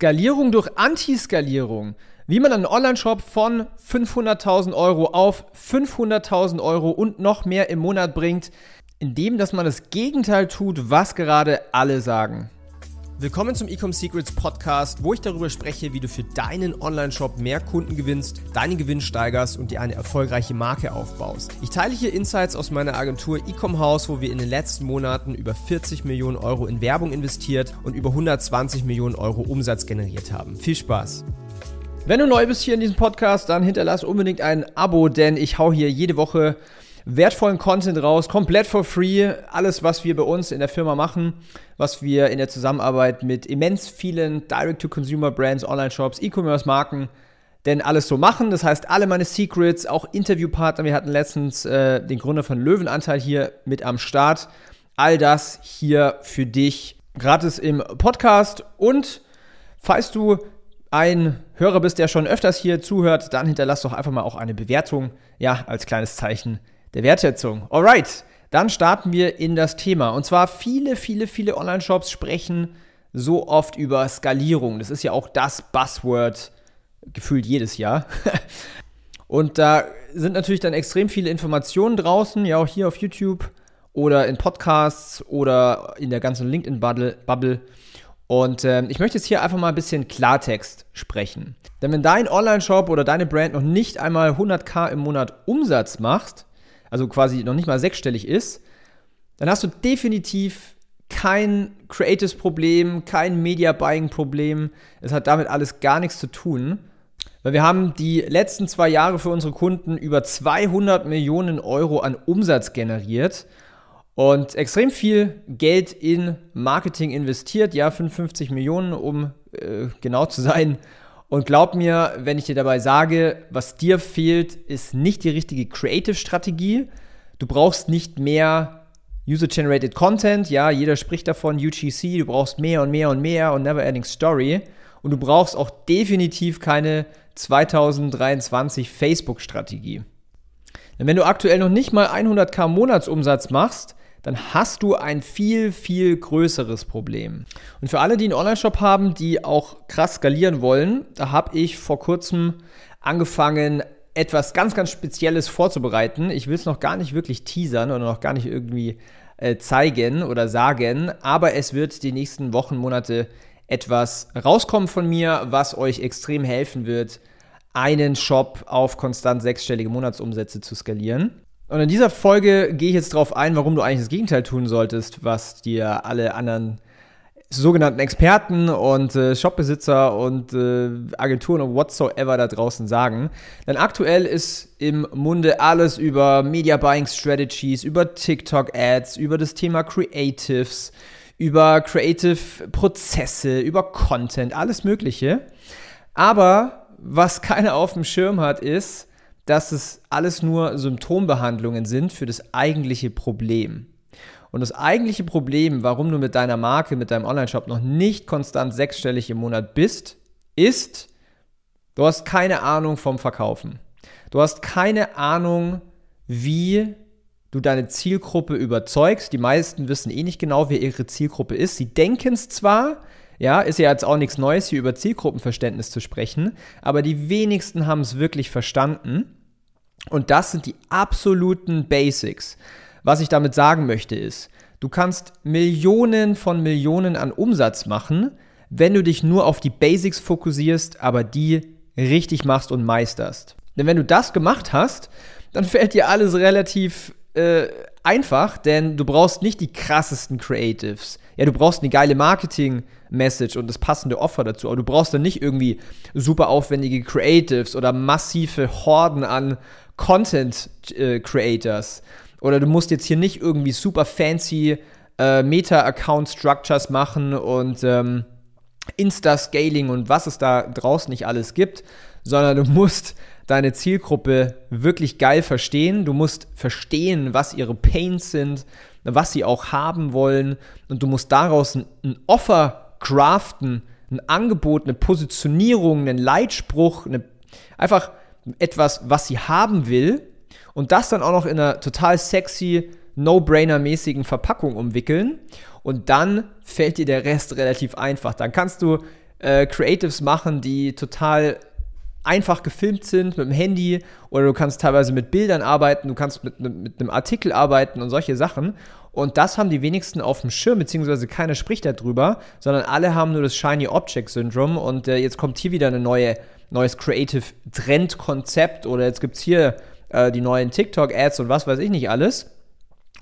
Skalierung durch Antiskalierung. Wie man einen Online-Shop von 500.000 Euro auf 500.000 Euro und noch mehr im Monat bringt, indem dass man das Gegenteil tut, was gerade alle sagen. Willkommen zum Ecom Secrets Podcast, wo ich darüber spreche, wie du für deinen Online-Shop mehr Kunden gewinnst, deinen Gewinn steigerst und dir eine erfolgreiche Marke aufbaust. Ich teile hier Insights aus meiner Agentur Ecom House, wo wir in den letzten Monaten über 40 Millionen Euro in Werbung investiert und über 120 Millionen Euro Umsatz generiert haben. Viel Spaß! Wenn du neu bist hier in diesem Podcast, dann hinterlass unbedingt ein Abo, denn ich hau hier jede Woche wertvollen Content raus, komplett for free. Alles, was wir bei uns in der Firma machen, was wir in der Zusammenarbeit mit immens vielen Direct-to-Consumer-Brands, Online-Shops, E-Commerce-Marken denn alles so machen. Das heißt, alle meine Secrets, auch Interviewpartner. Wir hatten letztens äh, den Gründer von Löwenanteil hier mit am Start. All das hier für dich gratis im Podcast. Und falls du ein Hörer bist, der schon öfters hier zuhört, dann hinterlass doch einfach mal auch eine Bewertung, ja, als kleines Zeichen der Wertschätzung. Alright, dann starten wir in das Thema. Und zwar viele, viele, viele Online-Shops sprechen so oft über Skalierung. Das ist ja auch das Buzzword gefühlt jedes Jahr. Und da sind natürlich dann extrem viele Informationen draußen, ja auch hier auf YouTube oder in Podcasts oder in der ganzen LinkedIn-Bubble. Und äh, ich möchte jetzt hier einfach mal ein bisschen Klartext sprechen. Denn wenn dein Online-Shop oder deine Brand noch nicht einmal 100k im Monat Umsatz macht, also quasi noch nicht mal sechsstellig ist, dann hast du definitiv kein Creatives-Problem, kein Media-Buying-Problem. Es hat damit alles gar nichts zu tun. Weil wir haben die letzten zwei Jahre für unsere Kunden über 200 Millionen Euro an Umsatz generiert und extrem viel Geld in Marketing investiert, ja, 55 Millionen, um äh, genau zu sein. Und glaub mir, wenn ich dir dabei sage, was dir fehlt, ist nicht die richtige Creative-Strategie. Du brauchst nicht mehr User-Generated Content, ja, jeder spricht davon, UGC, du brauchst mehr und mehr und mehr und Never-Ending Story. Und du brauchst auch definitiv keine 2023 Facebook-Strategie. Denn wenn du aktuell noch nicht mal 100k Monatsumsatz machst, dann hast du ein viel, viel größeres Problem. Und für alle, die einen Online-Shop haben, die auch krass skalieren wollen, da habe ich vor kurzem angefangen, etwas ganz, ganz Spezielles vorzubereiten. Ich will es noch gar nicht wirklich teasern oder noch gar nicht irgendwie äh, zeigen oder sagen, aber es wird die nächsten Wochen, Monate etwas rauskommen von mir, was euch extrem helfen wird, einen Shop auf konstant sechsstellige Monatsumsätze zu skalieren. Und in dieser Folge gehe ich jetzt darauf ein, warum du eigentlich das Gegenteil tun solltest, was dir alle anderen sogenannten Experten und äh, Shopbesitzer und äh, Agenturen und whatsoever da draußen sagen. Denn aktuell ist im Munde alles über Media Buying Strategies, über TikTok Ads, über das Thema Creatives, über Creative Prozesse, über Content, alles Mögliche. Aber was keiner auf dem Schirm hat, ist, dass es alles nur Symptombehandlungen sind für das eigentliche Problem. Und das eigentliche Problem, warum du mit deiner Marke, mit deinem Online-Shop noch nicht konstant sechsstellig im Monat bist, ist, du hast keine Ahnung vom Verkaufen. Du hast keine Ahnung, wie du deine Zielgruppe überzeugst. Die meisten wissen eh nicht genau, wer ihre Zielgruppe ist. Sie denken es zwar, ja, ist ja jetzt auch nichts Neues, hier über Zielgruppenverständnis zu sprechen, aber die wenigsten haben es wirklich verstanden. Und das sind die absoluten Basics. Was ich damit sagen möchte ist, du kannst Millionen von Millionen an Umsatz machen, wenn du dich nur auf die Basics fokussierst, aber die richtig machst und meisterst. Denn wenn du das gemacht hast, dann fällt dir alles relativ äh, einfach, denn du brauchst nicht die krassesten Creatives. Ja, du brauchst eine geile Marketing-Message und das passende Offer dazu, aber du brauchst dann nicht irgendwie super aufwendige Creatives oder massive Horden an Content äh. Oder du musst jetzt hier nicht irgendwie super fancy äh, Meta-Account-Structures machen und ähm, Insta-Scaling und was es da draußen nicht alles gibt, sondern du musst deine Zielgruppe wirklich geil verstehen. Du musst verstehen, was ihre Pains sind, was sie auch haben wollen und du musst daraus ein, ein Offer craften, ein Angebot, eine Positionierung, einen Leitspruch, eine, einfach etwas, was sie haben will und das dann auch noch in einer total sexy, No-Brainer-mäßigen Verpackung umwickeln und dann fällt dir der Rest relativ einfach. Dann kannst du äh, Creatives machen, die total einfach gefilmt sind mit dem Handy oder du kannst teilweise mit Bildern arbeiten, du kannst mit, mit einem Artikel arbeiten und solche Sachen. Und das haben die wenigsten auf dem Schirm, beziehungsweise keiner spricht darüber, sondern alle haben nur das Shiny Object Syndrome. Und äh, jetzt kommt hier wieder ein neue, neues Creative Trend-Konzept oder jetzt gibt es hier äh, die neuen TikTok-Ads und was weiß ich nicht alles.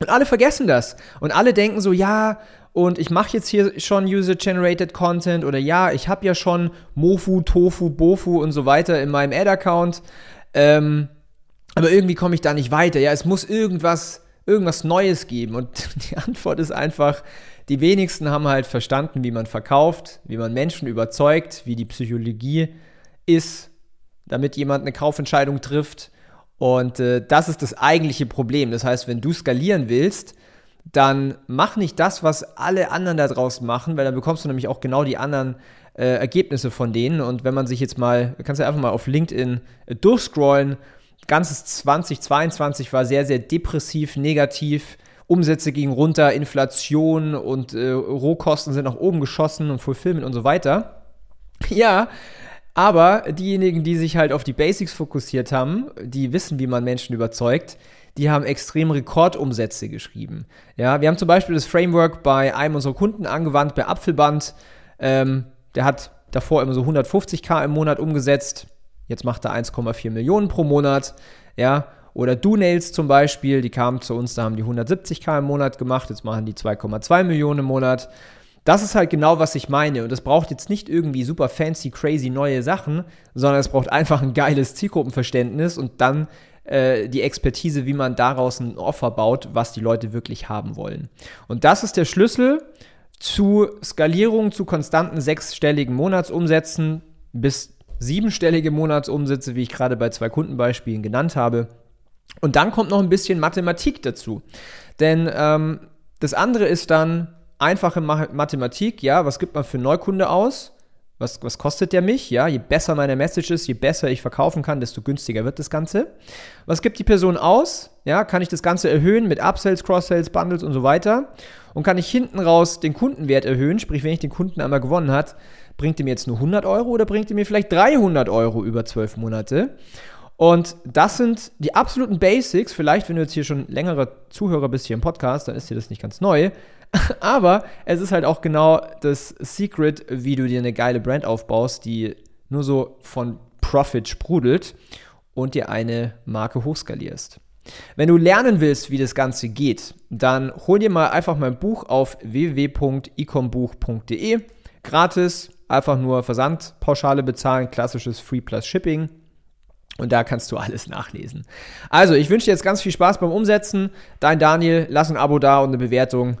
Und alle vergessen das. Und alle denken so, ja, und ich mache jetzt hier schon User-Generated Content oder ja, ich habe ja schon Mofu, Tofu, Bofu und so weiter in meinem Ad-Account. Ähm, aber irgendwie komme ich da nicht weiter. Ja, es muss irgendwas, irgendwas Neues geben. Und die Antwort ist einfach, die wenigsten haben halt verstanden, wie man verkauft, wie man Menschen überzeugt, wie die Psychologie ist, damit jemand eine Kaufentscheidung trifft. Und äh, das ist das eigentliche Problem. Das heißt, wenn du skalieren willst, dann mach nicht das, was alle anderen da draußen machen, weil dann bekommst du nämlich auch genau die anderen äh, Ergebnisse von denen. Und wenn man sich jetzt mal, kannst du einfach mal auf LinkedIn äh, durchscrollen, ganzes 2022 war sehr, sehr depressiv, negativ. Umsätze gingen runter, Inflation und äh, Rohkosten sind nach oben geschossen und Fulfillment und so weiter. Ja, aber diejenigen, die sich halt auf die Basics fokussiert haben, die wissen, wie man Menschen überzeugt, die haben extrem Rekordumsätze geschrieben. Ja, wir haben zum Beispiel das Framework bei einem unserer Kunden angewandt, bei Apfelband. Ähm, der hat davor immer so 150k im Monat umgesetzt. Jetzt macht er 1,4 Millionen pro Monat. Ja, oder DoNails zum Beispiel, die kamen zu uns, da haben die 170k im Monat gemacht. Jetzt machen die 2,2 Millionen im Monat. Das ist halt genau, was ich meine. Und es braucht jetzt nicht irgendwie super fancy, crazy neue Sachen, sondern es braucht einfach ein geiles Zielgruppenverständnis und dann äh, die Expertise, wie man daraus ein Offer baut, was die Leute wirklich haben wollen. Und das ist der Schlüssel zu Skalierung, zu konstanten sechsstelligen Monatsumsätzen bis siebenstellige Monatsumsätze, wie ich gerade bei zwei Kundenbeispielen genannt habe. Und dann kommt noch ein bisschen Mathematik dazu. Denn ähm, das andere ist dann einfache Mathematik, ja, was gibt man für Neukunde aus? Was, was kostet der mich? Ja, je besser meine Message ist, je besser ich verkaufen kann, desto günstiger wird das Ganze. Was gibt die Person aus? Ja, kann ich das Ganze erhöhen mit Upsells, Cross-Sells, Bundles und so weiter? Und kann ich hinten raus den Kundenwert erhöhen? Sprich, wenn ich den Kunden einmal gewonnen hat, bringt er mir jetzt nur 100 Euro oder bringt er mir vielleicht 300 Euro über 12 Monate? Und das sind die absoluten Basics. Vielleicht, wenn du jetzt hier schon längere Zuhörer bist hier im Podcast, dann ist dir das nicht ganz neu. Aber es ist halt auch genau das Secret, wie du dir eine geile Brand aufbaust, die nur so von Profit sprudelt und dir eine Marke hochskalierst. Wenn du lernen willst, wie das Ganze geht, dann hol dir mal einfach mein Buch auf www.ecombuch.de. Gratis, einfach nur Versandpauschale bezahlen, klassisches Free Plus Shipping. Und da kannst du alles nachlesen. Also, ich wünsche dir jetzt ganz viel Spaß beim Umsetzen. Dein Daniel, lass ein Abo da und eine Bewertung.